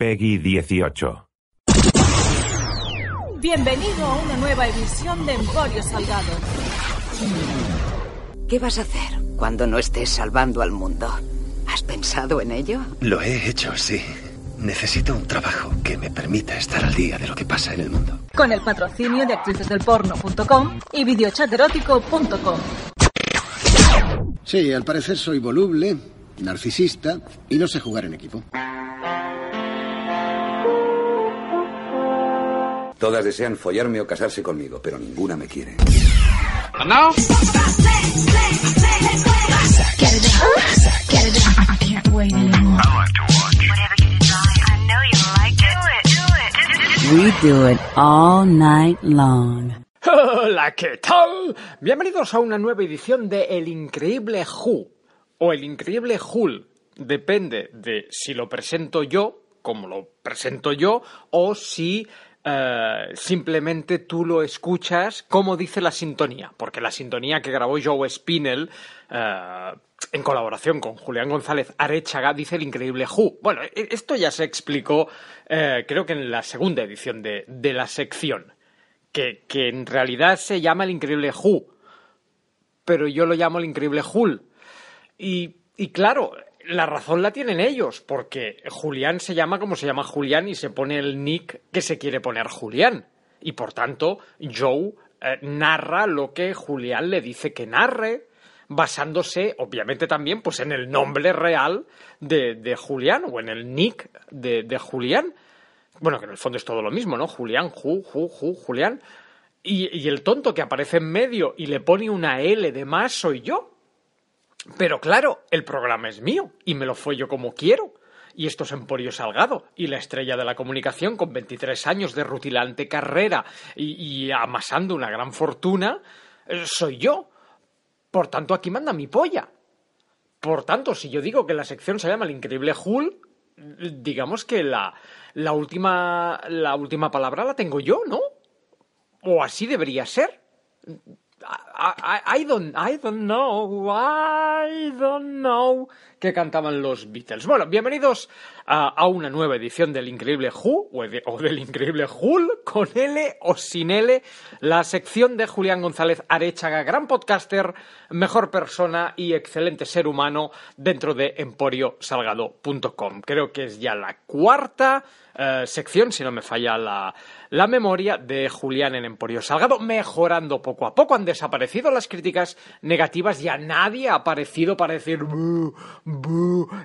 Peggy 18. Bienvenido a una nueva edición de Emporio Salgado. ¿Qué vas a hacer cuando no estés salvando al mundo? ¿Has pensado en ello? Lo he hecho, sí. Necesito un trabajo que me permita estar al día de lo que pasa en el mundo. Con el patrocinio de actricesdelporno.com y videochaterótico.com. Sí, al parecer soy voluble, narcisista y no sé jugar en equipo. Todas desean follarme o casarse conmigo, pero ninguna me quiere. ¿No? We do it all night long. Hola, ¿qué tal? Bienvenidos a una nueva edición de El Increíble Who o El Increíble Hull. Depende de si lo presento yo, como lo presento yo, o si eh, simplemente tú lo escuchas como dice la sintonía, porque la sintonía que grabó Joe Spinell eh, en colaboración con Julián González Arechaga dice el increíble Who. Bueno, e-, esto ya se explicó eh, creo que en la segunda edición de, la sección, que, que, en realidad se llama el increíble Who, pero yo lo llamo el increíble Hull. Y, y claro, la razón la tienen ellos, porque Julián se llama como se llama Julián y se pone el nick que se quiere poner Julián. Y por tanto, Joe eh, narra lo que Julián le dice que narre, basándose, obviamente, también pues, en el nombre real de, Julián o en el nick de, Julián. Bueno, que en el fondo es todo lo mismo, ¿no? Julián, Ju, Ju, Ju, Julián. Y el tonto que aparece en medio y le pone una L de más soy yo. Pero claro, el programa es mío y me lo yo como quiero. Y esto es Emporio Salgado, y la estrella de la comunicación con 23 años de rutilante carrera y, amasando una gran fortuna, eh, soy yo. Por tanto, aquí manda mi polla. Por tanto, si yo digo que la sección se llama El Increíble Hulk, digamos que la, última, la última palabra la tengo yo, ¿no? O así debería ser. I, don't, I don't know, I don't know que cantaban los Beatles. Bueno, bienvenidos a, una nueva edición del Increíble Who, o, del Increíble Hull, con L o sin L, la sección de Julián González Arechaga, gran podcaster, mejor persona y excelente ser humano dentro de emporiosalgado.com. Creo que es ya la cuarta eh, sección, si no me falla la, la memoria de Julián en Emporio Salgado, mejorando poco a poco. Han desaparecido las críticas negativas y a nadie ha parecido para decir no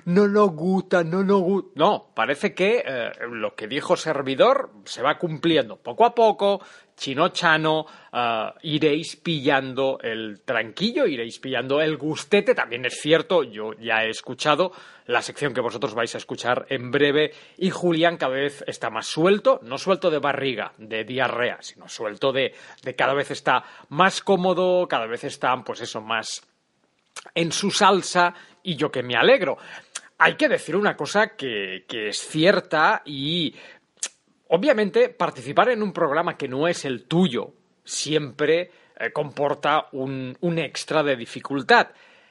nos gusta, no nos gusta. No, parece que eh, lo que dijo servidor se va cumpliendo poco a poco, chino chano, uh, iréis pillando el tranquillo, iréis pillando el gustete. También es cierto, yo ya he escuchado la sección que vosotros vais a escuchar en breve y Julián cada vez está más suelto, no suelto de barriga, de diarrea, sino suelto de, de cada vez está más cómodo, cada vez está, pues eso, más en su salsa y yo que me alegro. Hay que decir una cosa que, que es cierta y Obviamente, participar en un programa que no es el tuyo siempre eh, comporta un, extra de dificultad.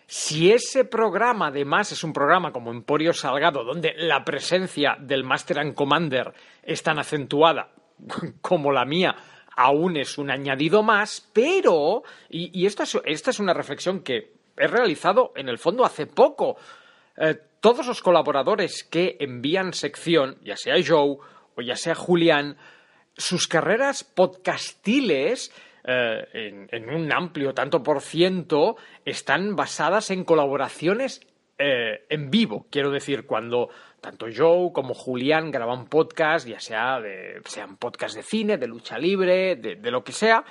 Si ese programa además es un programa como Emporio Salgado, donde la presencia del Master and Commander es tan acentuada como la mía, aún es un añadido más, pero, y, esta, es, una reflexión que he realizado en el fondo hace poco, eh, todos los colaboradores que envían sección, ya sea Joe, o ya sea Julián, sus carreras podcastiles eh, en, un amplio tanto por ciento están basadas en colaboraciones eh, en vivo. Quiero decir, cuando tanto Joe como Julián graban podcast, ya sea de, sean podcast de cine, de lucha libre, de, lo que sea,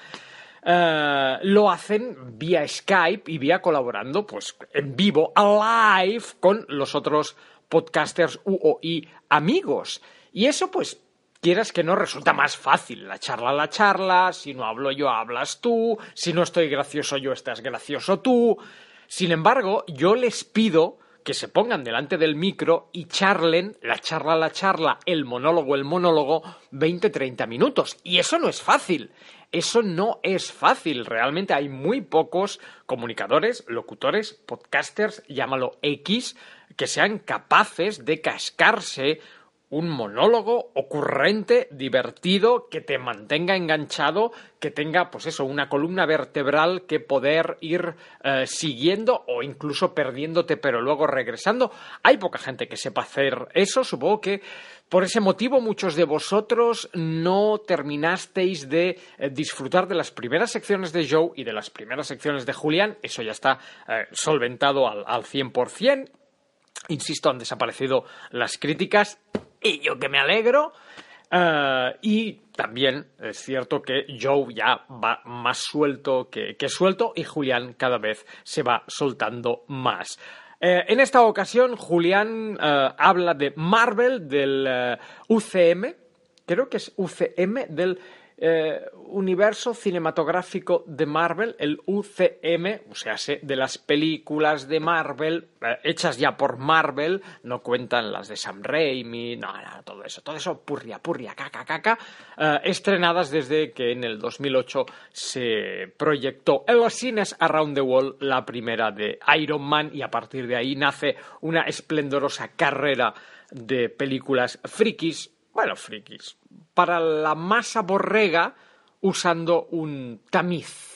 eh, lo hacen vía Skype y vía colaborando, pues en vivo, live, con los otros podcasters UOI amigos. Y eso, pues, quieras que no, resulta más fácil. La charla, la charla, si no hablo yo, hablas tú, si no estoy gracioso yo, estás gracioso tú. Sin embargo, yo les pido que se pongan delante del micro y charlen la charla, la charla, el monólogo, el monólogo, 20-30 minutos. Y eso no es fácil. Eso no es fácil. Realmente hay muy pocos comunicadores, locutores, podcasters, llámalo X, que sean capaces de cascarse un monólogo ocurrente, divertido, que te mantenga enganchado, que tenga, pues eso, una columna vertebral que poder ir eh, siguiendo o incluso perdiéndote, pero luego regresando. Hay poca gente que sepa hacer eso, supongo que por ese motivo muchos de vosotros no terminasteis de eh, disfrutar de las primeras secciones de Joe y de las primeras secciones de Julián, eso ya está eh, solventado al, al 100%. Insisto, han desaparecido las críticas y yo que me alegro. Eh, y también es cierto que Joe ya va más suelto que, suelto y Julián cada vez se va soltando más. Eh, en esta ocasión, Julián eh, habla de Marvel, del UCM, creo que es UCM, del eh, universo cinematográfico de Marvel, el UCM, o sea, de las películas de Marvel eh, hechas ya por Marvel, no cuentan las de Sam Raimi, no, no, todo eso, todo eso, purria, purria, caca, caca, eh, estrenadas desde que en el 2008 se proyectó en los cines Around the World la primera de Iron Man y a partir de ahí nace una esplendorosa carrera de películas frikis bueno, frikis, para la masa borrega usando un tamiz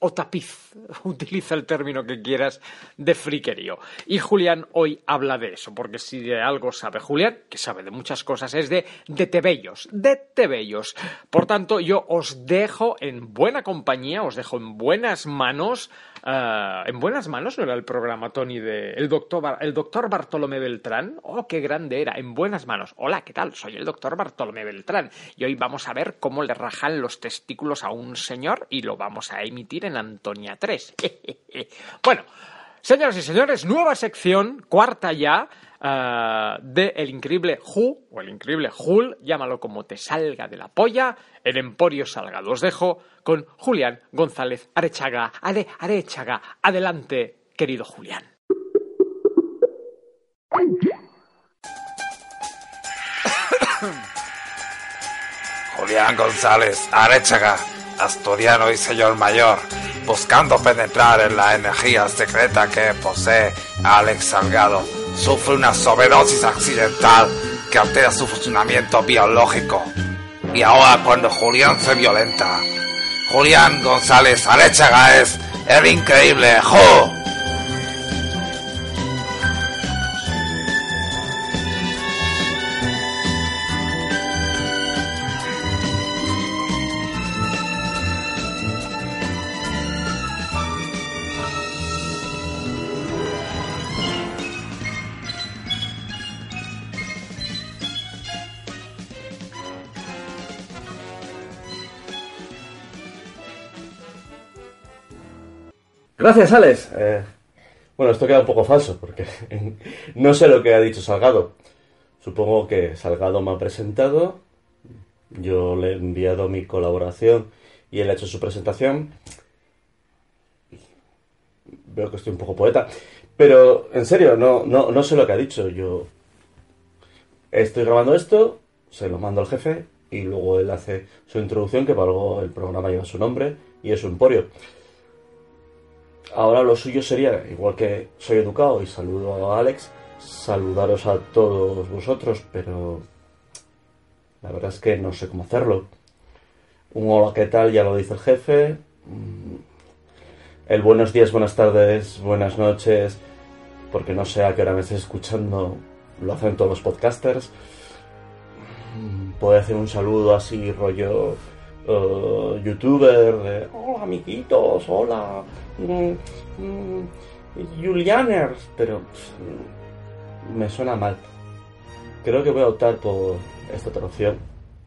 o tapiz, utiliza el término que quieras, de friquerío. Y Julián hoy habla de eso, porque si de algo sabe Julián, que sabe de muchas cosas, es de, de tebellos, de tebellos. Por tanto, yo os dejo en buena compañía, os dejo en buenas manos Ah, en buenas manos no era el programa, Tony, de el doctor, el doctor Bartolomé Beltrán. Oh, qué grande era. En buenas manos. Hola, ¿qué tal? Soy el doctor Bartolomé Beltrán. Y hoy vamos a ver cómo le rajan los testículos a un señor y lo vamos a emitir en Antonia 3. bueno, señoras y señores, nueva sección, cuarta ya. Uh, de El Increíble Who, o El Increíble Hul, llámalo como te salga de la polla, el Emporio Salgado. Os dejo con Julián González Arechaga. Are, Arechaga. Adelante, querido Julián. Julián González Arechaga, asturiano y señor mayor, buscando penetrar en la energía secreta que posee Alex Salgado sufre una sobredosis accidental que altera su funcionamiento biológico. Y ahora cuando Julián se violenta, Julián González Arechaga es el increíble Jo. Gracias, Alex. Eh, bueno, esto queda un poco falso porque no sé lo que ha dicho Salgado. Supongo que Salgado me ha presentado, yo le he enviado mi colaboración y él ha hecho su presentación. Veo que estoy un poco poeta, pero en serio, no, no, no sé lo que ha dicho. Yo estoy grabando esto, se lo mando al jefe y luego él hace su introducción, que para algo el programa lleva su nombre y es su emporio. Ahora lo suyo sería, igual que soy educado y saludo a Alex, saludaros a todos vosotros, pero la verdad es que no sé cómo hacerlo. Un hola, ¿qué tal? Ya lo dice el jefe. Mm, el buenos días, buenas tardes, buenas noches, porque no sé a qué hora me estés escuchando, lo hacen todos los podcasters. Mm, puedo hacer un saludo así, rollo uh, youtuber, de hola amiguitos, hola mm, mm, Julianers, pero me suena mal. Creo que voy a optar por esta traducción,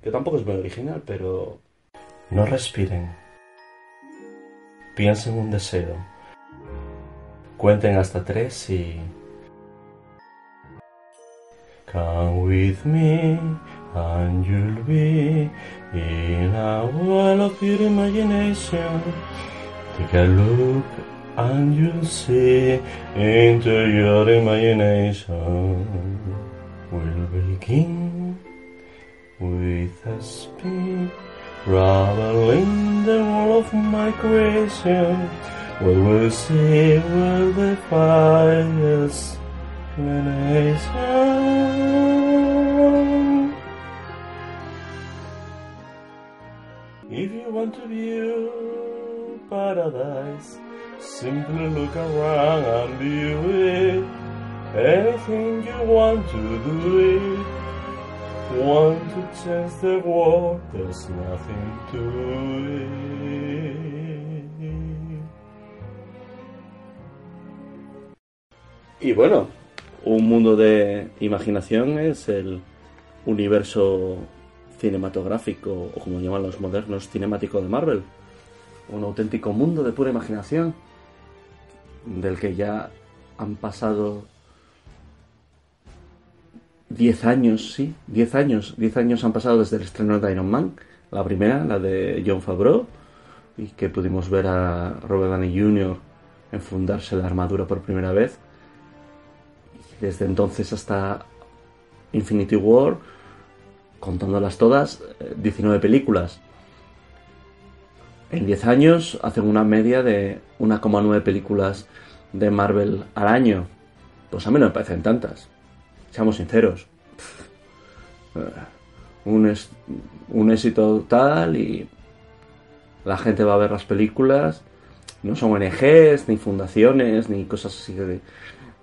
que tampoco es muy original, pero no respiren, piensen un deseo. Cuenten hasta tres y... Come with me and you'll be in a world of your imagination. Take a look and you'll see into your imagination. We'll begin with a speed, traveling the world of my creation. We will see where the fire's nation. If you want to view paradise, simply look around and view it. Anything you want to do it. Want to change the world, there's nothing to it. Y bueno, un mundo de imaginación es el universo cinematográfico, o como llaman los modernos, cinemático de Marvel. Un auténtico mundo de pura imaginación, del que ya han pasado 10 años, sí, 10 años, 10 años han pasado desde el estreno de Iron Man, la primera, la de John Favreau, y que pudimos ver a Robert Downey Jr. enfundarse la armadura por primera vez. Y desde entonces hasta Infinity War, contándolas todas, eh, 19 películas. En 10 años hacen una media de 1,9 películas de Marvel al año. Pues a mí no me parecen tantas seamos sinceros, un, es, un éxito total y la gente va a ver las películas. No son ONGs, ni fundaciones, ni cosas así de,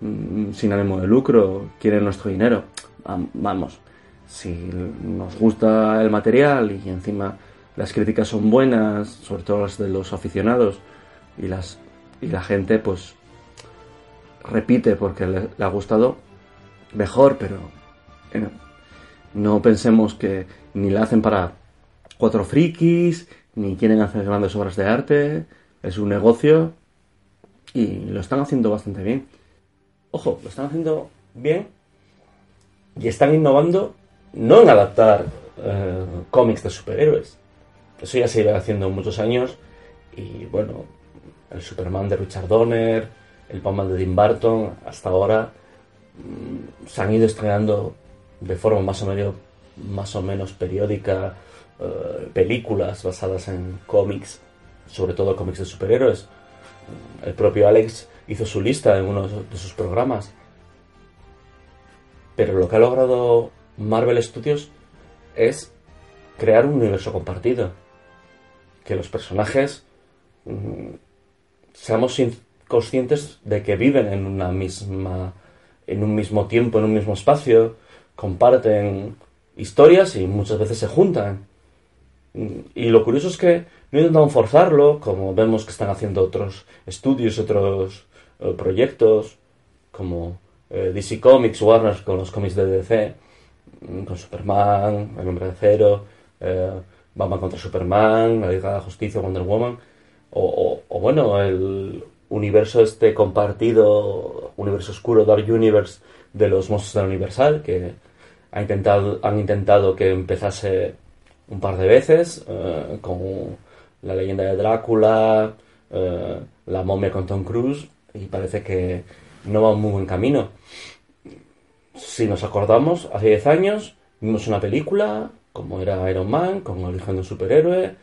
mm, sin ánimo de lucro. Quieren nuestro dinero. Vamos, si nos gusta el material y encima las críticas son buenas, sobre todo las de los aficionados, y, las, y la gente pues repite porque le, ha gustado, mejor, pero eh, no pensemos que ni la hacen para cuatro frikis, ni quieren hacer grandes obras de arte. Es un negocio y lo están haciendo bastante bien. Ojo, lo están haciendo bien y están innovando no en adaptar eh, cómics de superhéroes. Eso ya se iba haciendo muchos años y bueno, el Superman de Richard Donner, el Batman de Tim Burton, hasta ahora mm, se han ido estrenando de forma más o menos, más o menos periódica eh, películas basadas en cómics, sobre todo cómics de superhéroes. El propio Alex hizo su lista en uno de sus programas. Pero lo que ha logrado Marvel Studios es crear un universo compartido. Que los personajes mm, seamos conscientes de que viven en una misma en un mismo tiempo, en un mismo espacio, comparten historias y muchas veces se juntan. Y lo curioso es que no intentan forzarlo, como vemos que están haciendo otros estudios, otros eh, proyectos, como eh, DC Comics, Warner con los cómics de DC, mm, con Superman, El Hombre de Acero, eh, contra Superman, La Liga de la Justicia, Wonder Woman, o, o- o bueno, el universo este compartido, universo oscuro, Dark Universe de los monstruos de la Universal, que han intentado que empezase un par de veces, eh, con la leyenda de Drácula, eh, la momia con Tom Cruise, y parece que no va un muy buen camino. Si nos acordamos, hace 10 años vimos una película, como era Iron Man, con origen de un superhéroe, eh,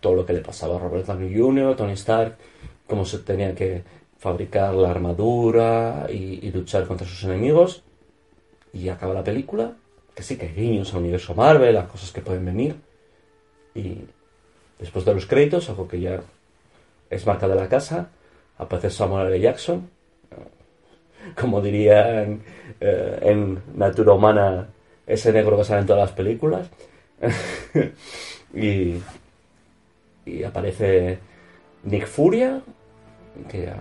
todo lo que le pasaba a Robert Downey Jr., Tony Stark, cómo se tenía que fabricar la armadura y, luchar contra sus enemigos. Y acaba la película, que sí que hay guiños al universo Marvel, a cosas que pueden venir. Y después de los créditos, algo que ya es marca de la casa, aparece Samuel L. Jackson. Como dirían eh, en Natura Humana, ese negro que sale en todas las películas. y, y aparece Nick Furia, que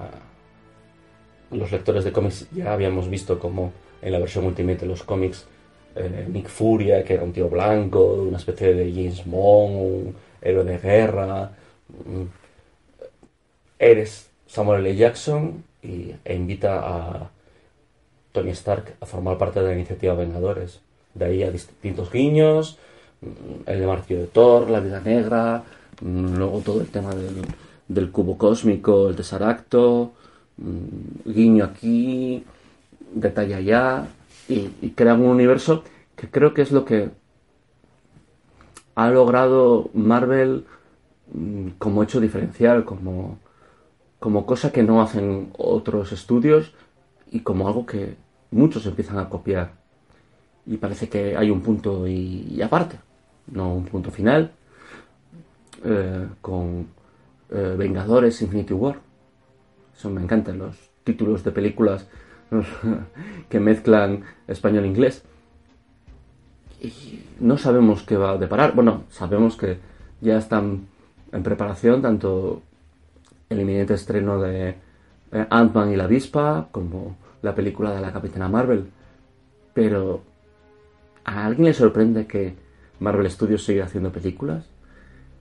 los lectores de cómics ya habíamos visto como en la versión Ultimate de los cómics eh, Nick Furia, que era un tío blanco, una especie de James Bond, héroe de guerra. eres Samuel L. Jackson y, e invita a Tony Stark a formar parte de la iniciativa Vengadores. De ahí a distintos guiños, mm, el de Martillo de Thor, la vida negra, mm, luego todo el tema del, del cubo cósmico, el tesaracto, mm, guiño aquí, detalle allá, y, y crean un universo que creo que es lo que ha logrado Marvel como hecho diferencial, como, como cosa que no hacen otros estudios y como algo que muchos empiezan a copiar. Y parece que hay un punto y, aparte, no un punto final, eh, con eh, Vengadores Infinity War. Eso me encantan los títulos de películas que mezclan español e inglés. Y no sabemos qué va a deparar. Bueno, sabemos que ya están en preparación tanto el inminente estreno de eh, Ant-Man y la avispa como la película de la Capitana Marvel. Pero ¿a alguien le sorprende que Marvel Studios siga haciendo películas?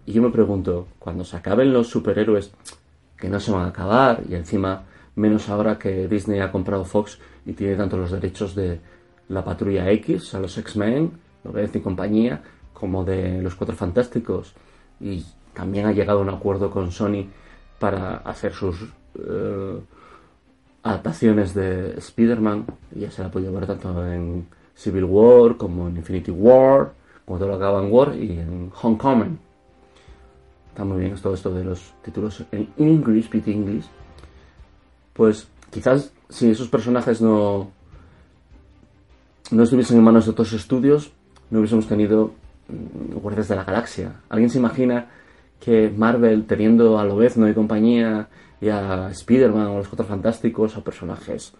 Y yo me pregunto, cuando se acaben los superhéroes, que no se van a acabar, y encima menos ahora que Disney ha comprado Fox y tiene tanto los derechos de la Patrulla X, a los X-Men, Lobez y compañía, como de los Cuatro Fantásticos, y también ha llegado a un acuerdo con Sony para hacer sus eh, adaptaciones de Spider-Man, ya se la ha podido ver tanto en Civil War como en Infinity War, como todo lo que en War y en Homecoming. Está muy bien todo esto de los títulos en English, speak English. Pues quizás si esos personajes no, no estuviesen en manos de otros estudios, no hubiésemos tenido mm, Guardias de la Galaxia. ¿Alguien se imagina que Marvel, teniendo a Lobezno y compañía, y a Spider-Man o los Cuatro Fantásticos, a personajes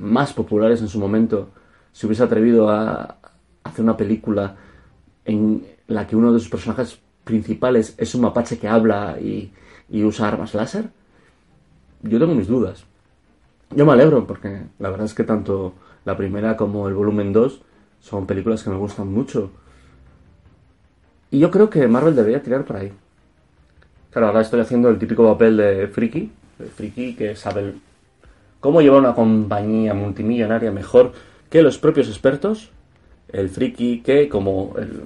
más populares en su momento, se hubiese atrevido a hacer una película en la que uno de sus personajes principales es un mapache que habla y, y usa armas láser? Yo tengo mis dudas. Yo me alegro porque la verdad es que tanto la primera como el volumen 2 son películas que me gustan mucho. Y yo creo que Marvel debería tirar por ahí. Claro, ahora estoy haciendo el típico papel de friki, de friki que sabe cómo llevar una compañía multimillonaria mejor que los propios expertos. El friki que, como el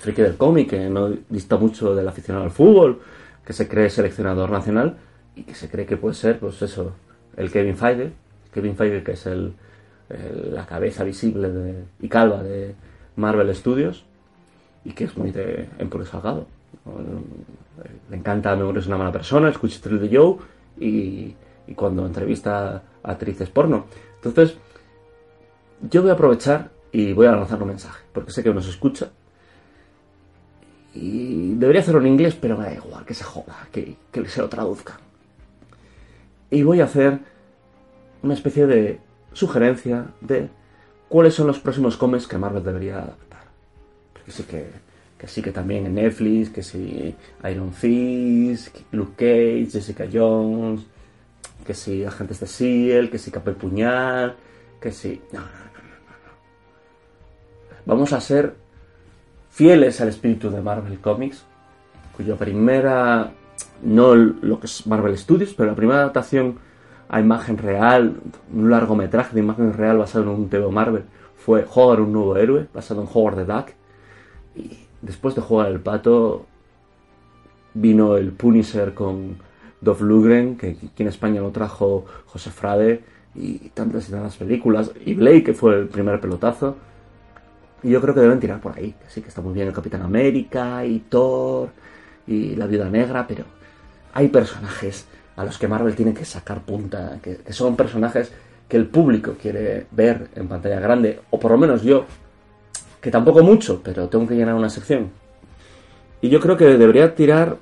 friki del cómic, que no dista mucho del aficionado al fútbol, que se cree seleccionador nacional y que se cree que puede ser, pues eso, el Kevin Feige. Kevin Feige, que es el, la cabeza visible de, y calva de Marvel Studios y que es muy de. Le encanta Me es una mala persona, escucha Thrill de Joe y, cuando entrevista a actrices porno. Entonces, yo voy a aprovechar y voy a lanzar un mensaje, porque sé que uno se escucha. Y debería hacerlo en inglés, pero me da igual, que se joda, que, se lo traduzca. Y voy a hacer una especie de sugerencia de cuáles son los próximos cómics que Marvel debería adaptar. Porque sí que, que sí que también en Netflix, que sí Iron Fist, Luke Cage, Jessica Jones, que sí Agentes de S.H.I.E.L.D., que sí Capel Puñal, que sí... No, no, no, no. Vamos a ser fieles al espíritu de Marvel Comics, cuya primera, no lo que es Marvel Studios, pero la primera adaptación a imagen real, un largometraje de imagen real basado en un TV Marvel, fue Howard un nuevo héroe, basado en Howard the Duck. Después de jugar el pato, vino el Punisher con Dov Lugren, que aquí en España lo trajo José Frade, y tantas y tantas películas, y Blake, que fue el primer pelotazo. Y yo creo que deben tirar por ahí, que sí que está muy bien el Capitán América, y Thor, y la Viuda Negra, pero hay personajes a los que Marvel tiene que sacar punta, que, son personajes que el público quiere ver en pantalla grande, o por lo menos yo, que tampoco mucho, pero tengo que llenar una sección. Y yo creo que debería tirar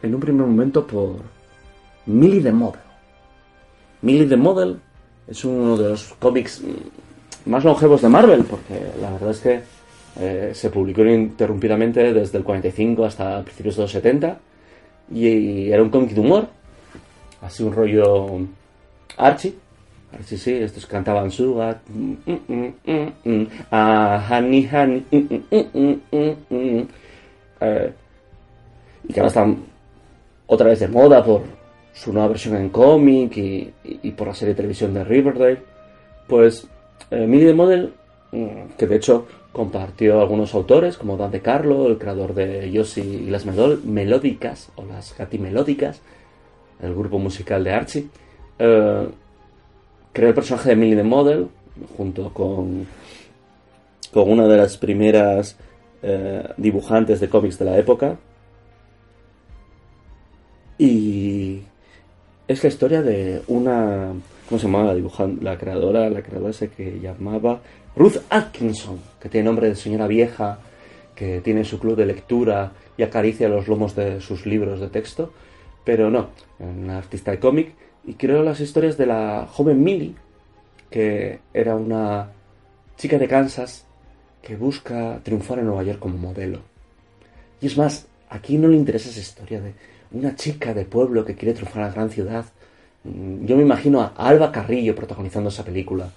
en un primer momento por Millie the Model. Millie the Model es uno de los cómics más longevos de Marvel, porque la verdad es que eh, se publicó ininterrumpidamente desde el 45 hasta principios de los 70 y era un cómic de humor así un rollo Archie. Archie sí, estos cantaban Sugar. Ah, honey, honey. Eh, y que ahora están otra vez de moda por su nueva versión en cómic y, por la serie de televisión de Riverdale, pues eh, the Model, mm, que de hecho compartió algunos autores como Dan de Carlo, el creador de Yossi y las Melódicas, o las Gati Melódicas, el grupo musical de Archie, eh, creó el personaje de Millie the Model junto con, con una de las primeras eh, dibujantes de cómics de la época. Y es la historia de una. ¿Cómo se llamaba la dibujante? La creadora, la creadora se que llamaba Ruth Atkinson, que tiene nombre de señora vieja, que tiene su club de lectura y acaricia los lomos de sus libros de texto. Pero no, una artista de cómic. Y creo las historias de la joven Millie, que era una chica de Kansas que busca triunfar en Nueva York como modelo. Y es más, aquí no le interesa esa historia de una chica de pueblo que quiere triunfar en la gran ciudad. Mm, yo me imagino a Alba Carrillo protagonizando esa película.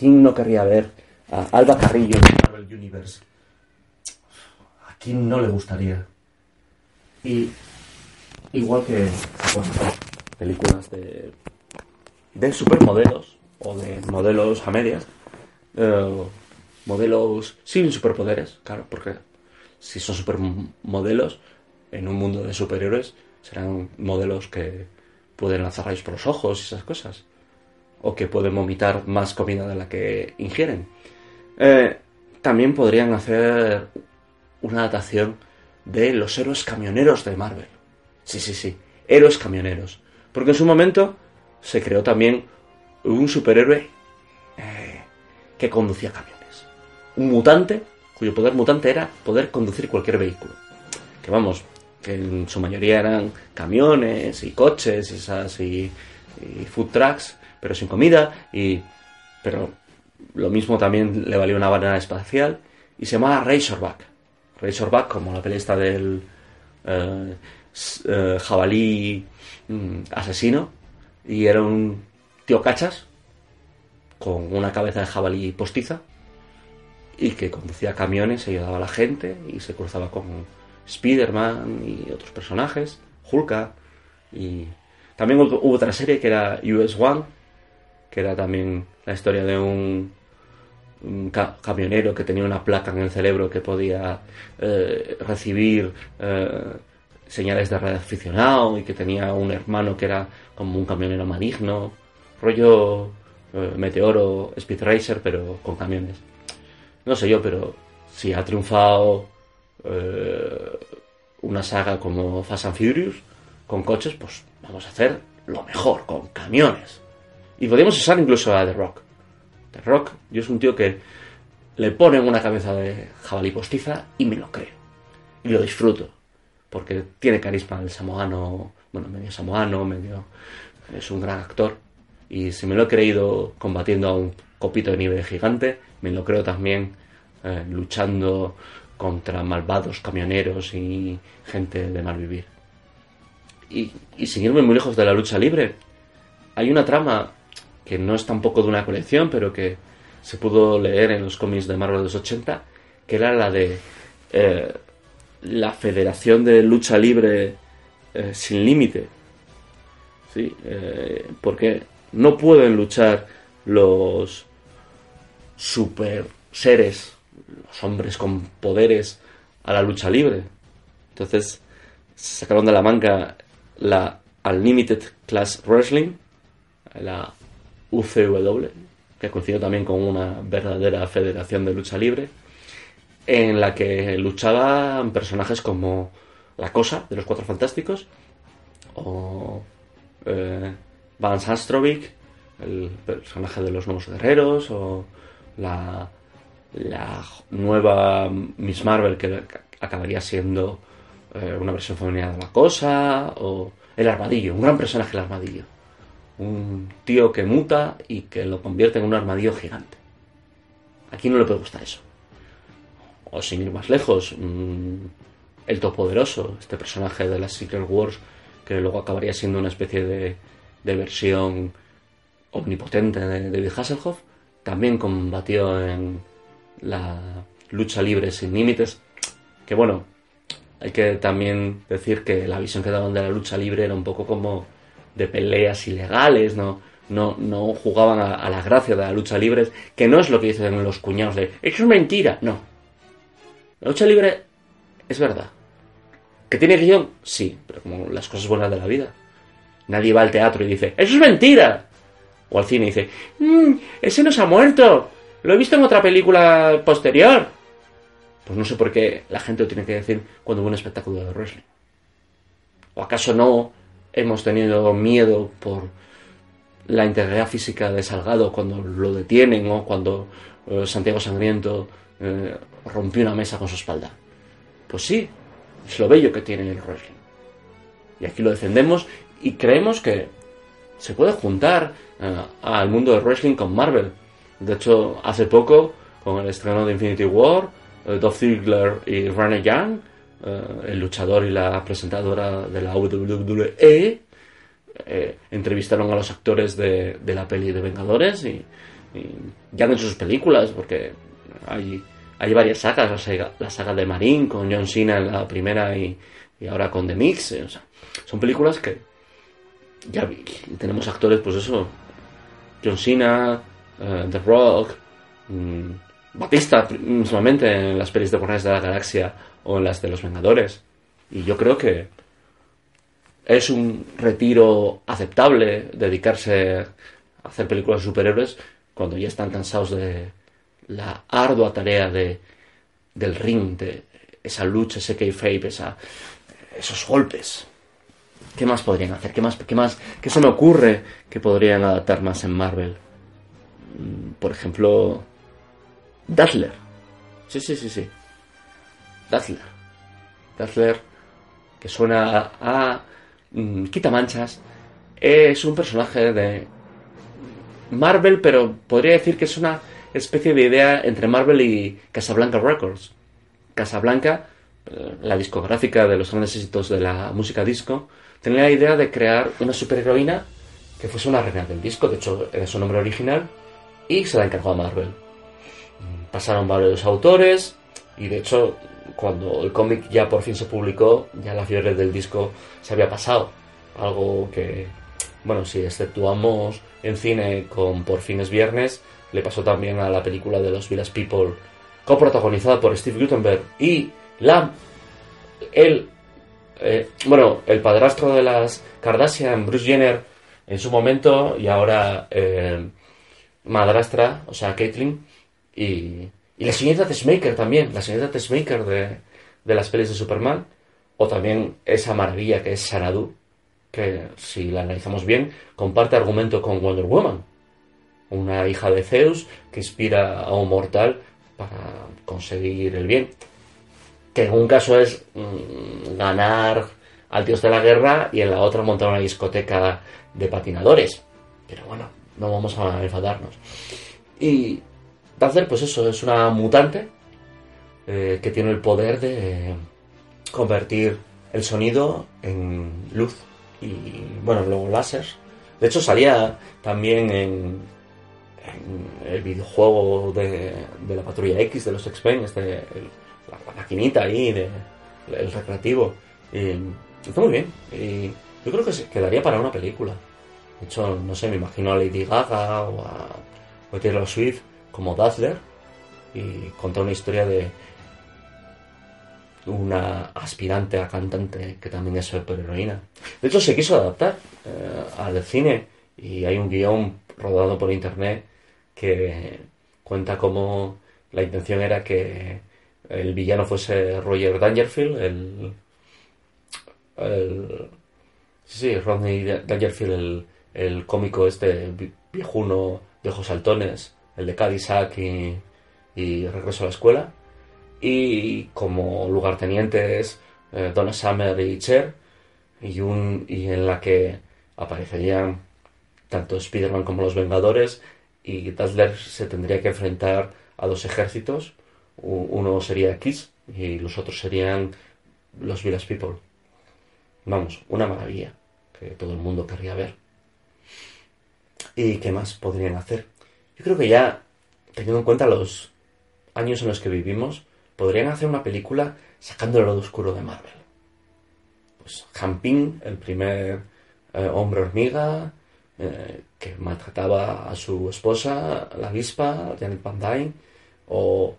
¿Quién no querría ver a Alba Carrillo en Marvel Universe? ¿A quién no le gustaría? Y igual que películas de, de supermodelos o de modelos a medias, eh, modelos sin superpoderes, claro, porque si son supermodelos en un mundo de superhéroes serán modelos que pueden lanzar rayos por los ojos y esas cosas, o que pueden vomitar más comida de la que ingieren. Eh, también podrían hacer una adaptación de los héroes camioneros de Marvel. Sí, sí, sí, héroes camioneros. Porque en su momento se creó también un superhéroe eh, que conducía camiones un mutante cuyo poder mutante era poder conducir cualquier vehículo. Que vamos, que en su mayoría eran camiones y coches y, esas, y, food trucks, pero sin comida. Y, pero lo mismo también le valió una banana espacial y se llamaba Razorback. Razorback, como la pelista del eh, eh, jabalí mm, asesino. Y era un tío cachas con una cabeza de jabalí postiza y que conducía camiones, ayudaba a la gente y se cruzaba con Spider-Man y otros personajes, Hulka y también hubo otra serie que era US One, que era también la historia de un, camionero que tenía una placa en el cerebro que podía eh, recibir eh, señales de red aficionado y que tenía un hermano que era como un camionero maligno, rollo eh, Meteoro, Speed Racer, pero con camiones no sé yo, pero si ha triunfado eh, una saga como Fast and Furious con coches, pues vamos a hacer lo mejor, con camiones. Y podríamos usar incluso a The Rock. The Rock, yo es un tío que le ponen una cabeza de jabalí postiza y me lo creo. Y lo disfruto. Porque tiene carisma el samoano, bueno, medio samoano, medio... Es un gran actor. Y si me lo he creído combatiendo a un copito de nieve gigante, me lo creo también eh, luchando contra malvados camioneros y gente de mal vivir. Y, y sin muy lejos de la lucha libre, hay una trama que no es tampoco de una colección, pero que se pudo leer en los cómics de Marvel de los 80, que era la de eh, la Federación de Lucha Libre eh, sin límite. ¿Sí? porque no pueden luchar los super seres los hombres con poderes a la lucha libre. Entonces sacaron de la manga la Unlimited Class Wrestling, la UCW, que coincidió también con una verdadera federación de lucha libre, en la que luchaban personajes como La Cosa, de los Cuatro Fantásticos, o eh, Van Sastrovic, el personaje de los Nuevos Guerreros, o la la nueva Miss Marvel que acabaría siendo eh, una versión femenina de la cosa, o el armadillo, un gran personaje el armadillo. Un tío que muta y que lo convierte en un armadillo gigante. Aquí no le puede gustar eso. O sin ir más lejos, mm, el Todopoderoso, este personaje de las Secret Wars, que luego acabaría siendo una especie de, de versión omnipotente de David Hasselhoff, también combatió en la lucha libre sin límites, que bueno, hay que también decir que la visión que daban de la lucha libre era un poco como de peleas ilegales, ¿no? No, no jugaban a, a la gracia de la lucha libre, que no es lo que dicen los cuñados de eso es mentira, no. La lucha libre es verdad. ¿Que tiene guion? Sí, pero como las cosas buenas de la vida. Nadie va al teatro y dice, ¡eso es mentira! O al cine y dice, "Mm, ese no se ha muerto. Lo he visto en otra película posterior. Pues no sé por qué la gente lo tiene que decir cuando ve un espectáculo de wrestling. ¿O acaso no hemos tenido miedo por la integridad física de Salgado cuando lo detienen o cuando eh, Santiago Sangriento eh, rompió una mesa con su espalda? Pues sí, es lo bello que tiene el wrestling. Y aquí lo defendemos y creemos que se puede juntar eh, al mundo del wrestling con Marvel. De hecho, hace poco, con el estreno de Infinity War, eh, Dolph Ziggler y Rana Young, eh, el luchador y la presentadora de la WWE, eh, entrevistaron a los actores de, de la peli de Vengadores y, y ya hecho sus películas, porque hay, varias sagas, la saga, de Marine con John Cena en la primera y, y ahora con The Mix. eh, son películas que ya vi- tenemos actores, pues eso, John Cena, eh, The Rock, mm, Batista mismamente en las pelis de Guardianes de la Galaxia o en las de los Vengadores. Y yo creo que es un retiro aceptable dedicarse a hacer películas de superhéroes cuando ya están cansados de la ardua tarea de, del ring, de esa lucha, ese kayfabe, esa, esos golpes. ¿Qué más podrían hacer? ¿Qué más, qué más, qué se me ocurre que podrían adaptar más en Marvel? Mm, Por ejemplo, Dazzler. Sí, sí, sí, sí. Dazzler. Dazzler, que suena a, a mm, Quitamanchas, es un personaje de Marvel, pero podría decir que es una especie de idea entre Marvel y Casablanca Records. Casablanca, eh, la discográfica de los grandes éxitos de la música disco, tenía la idea de crear una superheroína que fuese una reina del disco, de hecho era su nombre original, y se la encargó a Marvel. Pasaron varios autores, y de hecho, cuando el cómic ya por fin se publicó, ya la fiebre del disco se había pasado. Algo que, bueno, si exceptuamos en cine con Por fin es viernes, le pasó también a la película de los Village People, coprotagonizada por Steve Gutenberg y la el eh, bueno el padrastro de las Kardashian Bruce Jenner en su momento y ahora eh, madrastra o sea Caitlyn y, y la señorita Tessmaker también la señorita Tessmaker de, de las pelis de Superman o también esa maravilla que es Sanadu que si la analizamos bien comparte argumento con Wonder Woman una hija de Zeus que inspira a un mortal para conseguir el bien. Que en un caso es mm, ganar al dios de la guerra y en la otra montar una discoteca de patinadores. Pero bueno, no vamos a enfadarnos. Y Dazzler, pues eso, es una mutante eh, que tiene el poder de convertir el sonido en luz y, bueno, luego láser. De hecho, salía también en el videojuego de, de la Patrulla X de los X-Men, este, el- la, la maquinita ahí, de, el recreativo. Y está muy bien. Y yo creo que se quedaría para una película. De hecho, no sé, me imagino a Lady Gaga o a, o a Taylor Swift como Dazzler y contar una historia de una aspirante a cantante que también es superheroína. De hecho, se quiso adaptar eh, al cine y hay un guion rodado por internet que cuenta cómo la intención era que el villano fuese Roger Dangerfield, el, el sí, Rodney Dangerfield, el, el cómico este vi- viejuno de ojos saltones, el de Cadillac y, y Regreso a la escuela, y como lugartenientes eh, Donna Summer y Cher, y, un, y en la que aparecerían tanto Spider-Man como los Vengadores, y Dazzler se tendría que enfrentar a dos ejércitos. Uno sería Kiss y los otros serían los Village People. Vamos, una maravilla que todo el mundo querría ver. ¿Y qué más podrían hacer? Yo creo que ya, teniendo en cuenta los años en los que vivimos, podrían hacer una película sacando el lado oscuro de Marvel. Pues Han Ping, el primer eh, hombre hormiga, eh, que maltrataba a su esposa, la avispa, Janet Van Dyne, o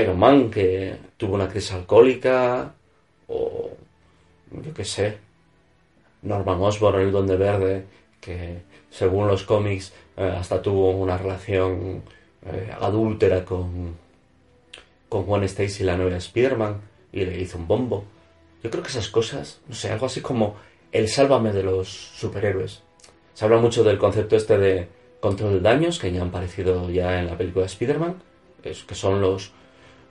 Iron Man, que tuvo una crisis alcohólica, o yo qué sé, Norman Osborn, el Duende Verde, que según los cómics eh, hasta tuvo una relación eh, adúltera con, con Juan Stacy, la nueva Spider-Man, y le hizo un bombo. Yo creo que esas cosas, no sé, algo así como el sálvame de los superhéroes. Se habla mucho del concepto este de control de daños, que ya han aparecido ya en la película de Spider-Man, que son los,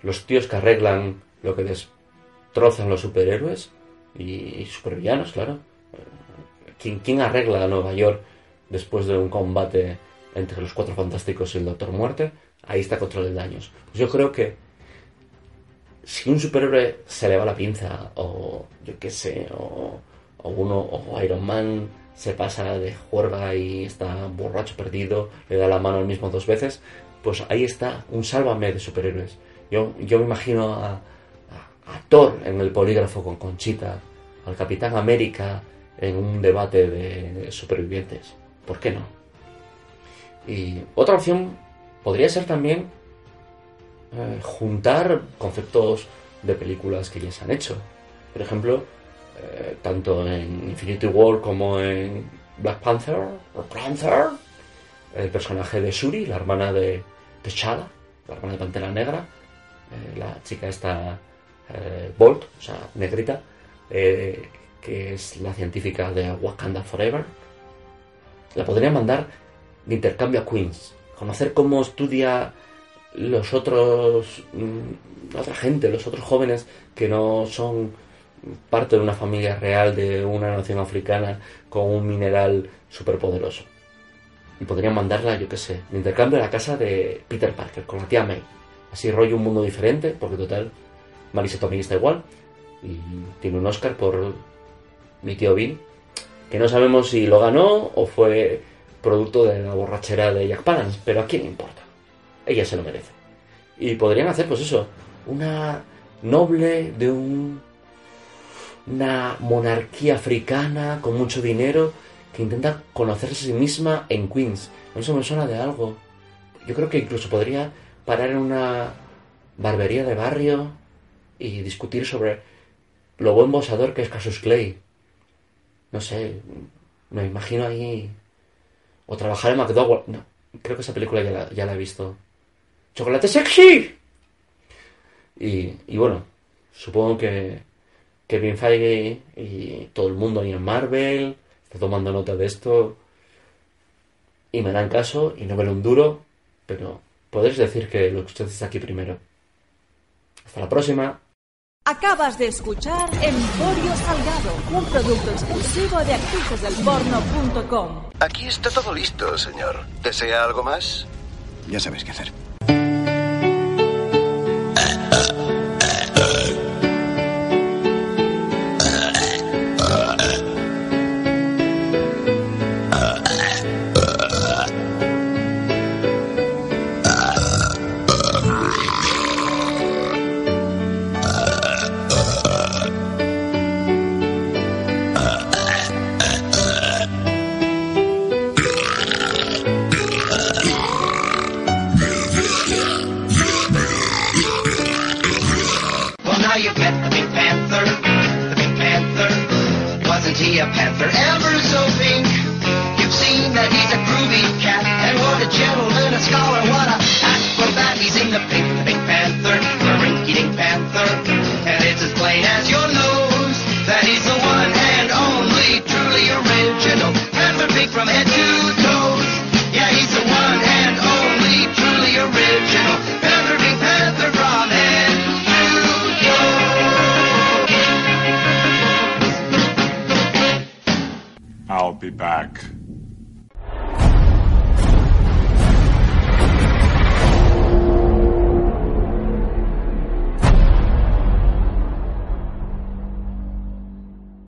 los tíos que arreglan lo que destrozan los superhéroes y, supervillanos, claro. ¿Quién, ¿Quién, arregla a Nueva York después de un combate entre los Cuatro Fantásticos y el Doctor Muerte? Ahí está control de daños. Pues yo creo que si un superhéroe se le va la pinza, o yo qué sé, o, o uno, o Iron Man se pasa de juerga y está borracho perdido, le da la mano al mismo dos veces, pues ahí está un sálvame de superhéroes. Yo, yo me imagino a, a, Thor en el polígrafo con Conchita, al Capitán América en un debate de supervivientes. ¿Por qué no? Y otra opción podría ser también eh, juntar conceptos de películas que ya se han hecho. Por ejemplo, eh, tanto en Infinity War como en Black Panther, o Panther, el personaje de Shuri, la hermana de T'Challa, la hermana de Pantera Negra, eh, la chica esta Bolt, o sea, negrita, que es la científica de Wakanda Forever, la podría mandar de intercambio a Queens, conocer cómo estudia los otros, mm, otra gente, los otros jóvenes que no son parte de una familia real de una nación africana con un mineral superpoderoso. Y podrían mandarla, yo qué sé, de intercambio a la casa de Peter Parker con la tía May. Así rollo un mundo diferente, porque total, Marisa Tomei está igual. Y tiene un Oscar por mi tío Bill, que no sabemos si lo ganó o fue producto de la borrachera de Jack Palance, pero a quién importa ella se lo merece. Y podrían hacer, pues eso, una noble de un, una monarquía africana con mucho dinero que intenta conocerse a sí misma en Queens. Eso me suena de algo. Yo creo que incluso podría parar en una barbería de barrio y discutir sobre lo buen bosador que es Casus Clay. No sé, me imagino ahí. O trabajar en McDowell. No, creo que esa película ya ya la he visto. ¡Chocolate sexy! Y, y bueno, supongo que Kevin Feige y todo el mundo ahí en Marvel está tomando nota de esto y me dan caso y no me lo un duro, pero podéis decir que lo que usted está aquí primero. Hasta la próxima. Acabas de escuchar Emporio Salgado, un producto exclusivo de actricesdelporno.com. Aquí está todo listo, señor. ¿Desea algo más? Ya sabes qué hacer.